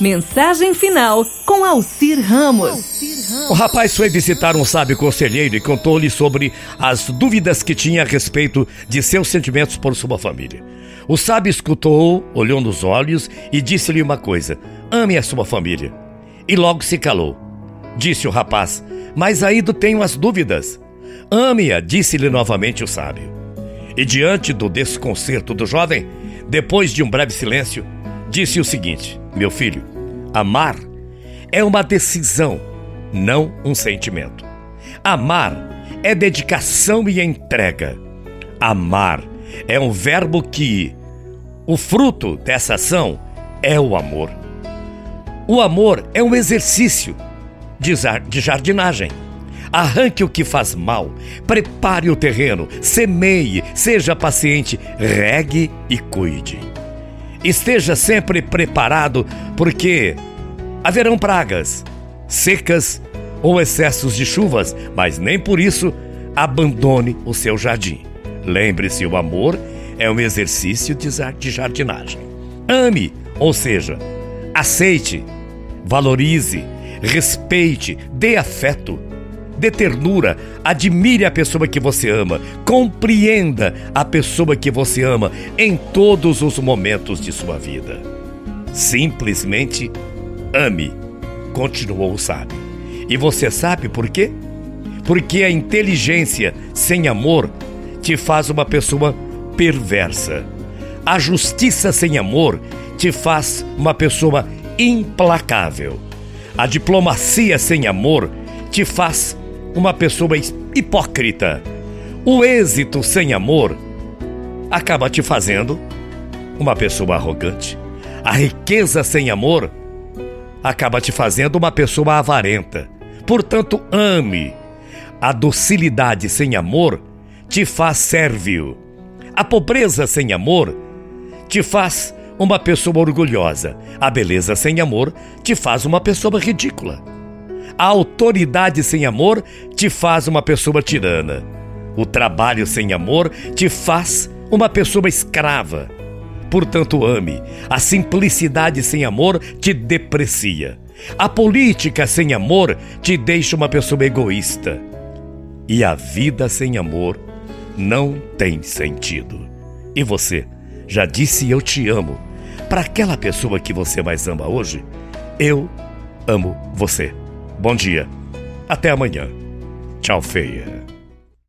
Mensagem final com Alcir Ramos. O rapaz foi visitar um sábio conselheiro e contou-lhe sobre as dúvidas que tinha a respeito de seus sentimentos por sua família. O sábio escutou, olhou nos olhos e disse-lhe uma coisa: ame a sua família. E logo se calou. Disse o rapaz: Mas ainda tenho as dúvidas. Ame-a, disse-lhe novamente o sábio. E diante do desconcerto do jovem, depois de um breve silêncio, disse o seguinte: Meu filho, amar é uma decisão, não um sentimento. Amar é dedicação e entrega. Amar é um verbo que o fruto dessa ação é o amor. O amor é um exercício de jardinagem. Arranque o que faz mal, prepare o terreno, semeie, seja paciente, regue e cuide. Esteja sempre preparado, porque haverão pragas, secas ou excessos de chuvas, mas nem por isso abandone o seu jardim. Lembre-se: o amor é um exercício de jardinagem. Ame, ou seja, aceite, valorize, respeite, dê afeto dê ternura, admire a pessoa que você ama, compreenda a pessoa que você ama em todos os momentos de sua vida. Simplesmente ame, continuou o sábio. E você sabe por quê? Porque a inteligência sem amor te faz uma pessoa perversa. A justiça sem amor te faz uma pessoa implacável. A diplomacia sem amor te faz uma pessoa hipócrita. O êxito sem amor acaba te fazendo uma pessoa arrogante. A riqueza sem amor acaba te fazendo uma pessoa avarenta. Portanto, ame. A docilidade sem amor te faz sérvio. A pobreza sem amor te faz uma pessoa orgulhosa. A beleza sem amor te faz uma pessoa ridícula. A autoridade sem amor te faz uma pessoa tirana. O trabalho sem amor te faz uma pessoa escrava. Portanto, ame. A simplicidade sem amor te deprecia. A política sem amor te deixa uma pessoa egoísta. E a vida sem amor não tem sentido. E você, já disse eu te amo para aquela pessoa que você mais ama hoje? Eu amo você. Bom dia. Até amanhã. Tchau, feia.